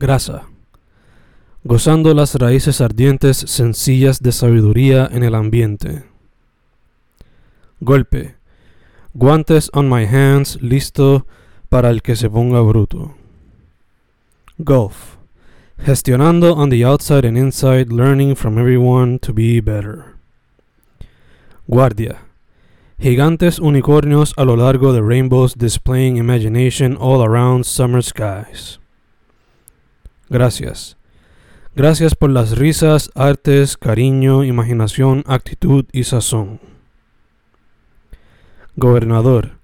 Grasa. Gozando las raíces ardientes sencillas de sabiduría en el ambiente. Golpe. Guantes on my hands, listo para el que se ponga bruto. Gulf. Gestionando on the outside and inside, learning from everyone to be better. Guardia. Gigantes unicornios a lo largo de rainbows displaying imagination all around summer skies. Gracias. Gracias por las risas, artes, cariño, imaginación, actitud y sazón. Gobernador.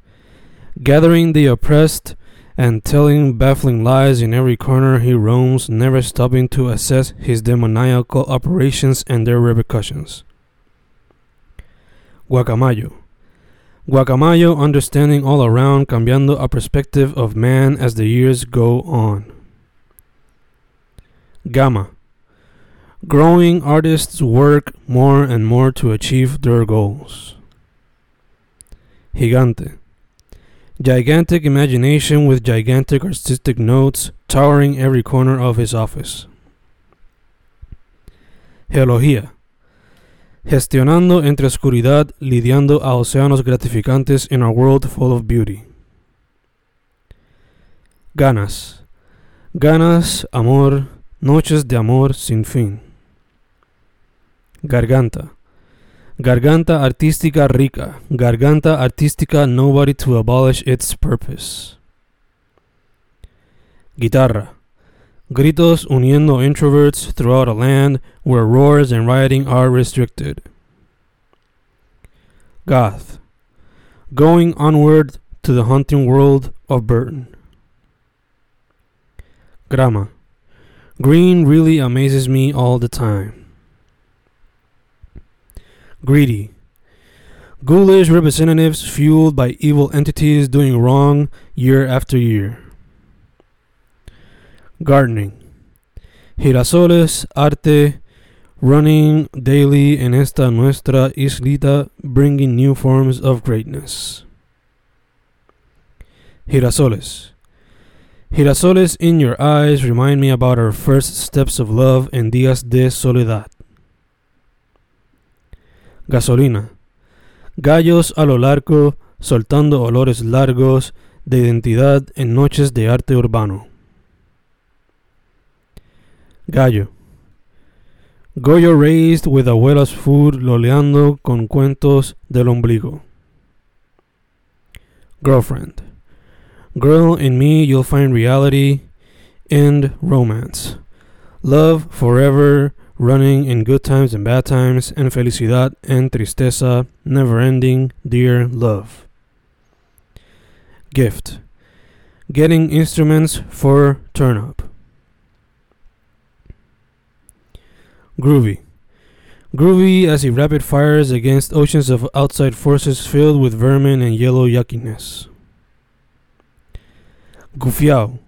Gathering the oppressed and telling baffling lies in every corner he roams, never stopping to assess his demoniacal operations and their repercussions. Guacamayo. Guacamayo understanding all around, cambiando a perspective of man as the years go on. Gamma. Growing artists work more and more to achieve their goals. Gigante. Gigantic imagination with gigantic artistic notes towering every corner of his office. Geología. Gestionando entre oscuridad, lidiando a océanos gratificantes in a world full of beauty. Ganas. Ganas, amor, noches de amor sin fin. Garganta. Garganta artística rica. Garganta artística nobody to abolish its purpose. Guitarra. Gritos uniendo introverts throughout a land where roars and rioting are restricted. Goth. Going onward to the hunting world of Burton. Grama. Green really amazes me all the time. Greedy. Ghoulish representatives fueled by evil entities doing wrong year after year. Gardening. Girasoles, arte, running daily en esta nuestra islita, bringing new forms of greatness. Girasoles. Girasoles in your eyes remind me about our first steps of love en días de soledad. Gasolina. Gallos a lo largo, soltando olores largos de identidad en noches de arte urbano. Gallo. Goyo raised with abuela's food, loleando con cuentos del ombligo. Girlfriend. Girl, in me you'll find reality and romance. Love forever running in good times and bad times, and felicidad and tristeza, never ending, dear love. Gift Getting instruments for turn up. Groovy Groovy as he rapid fires against oceans of outside forces filled with vermin and yellow yuckiness. Gufiao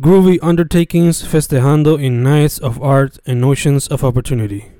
Groovy undertakings festejando in nights of art and notions of opportunity.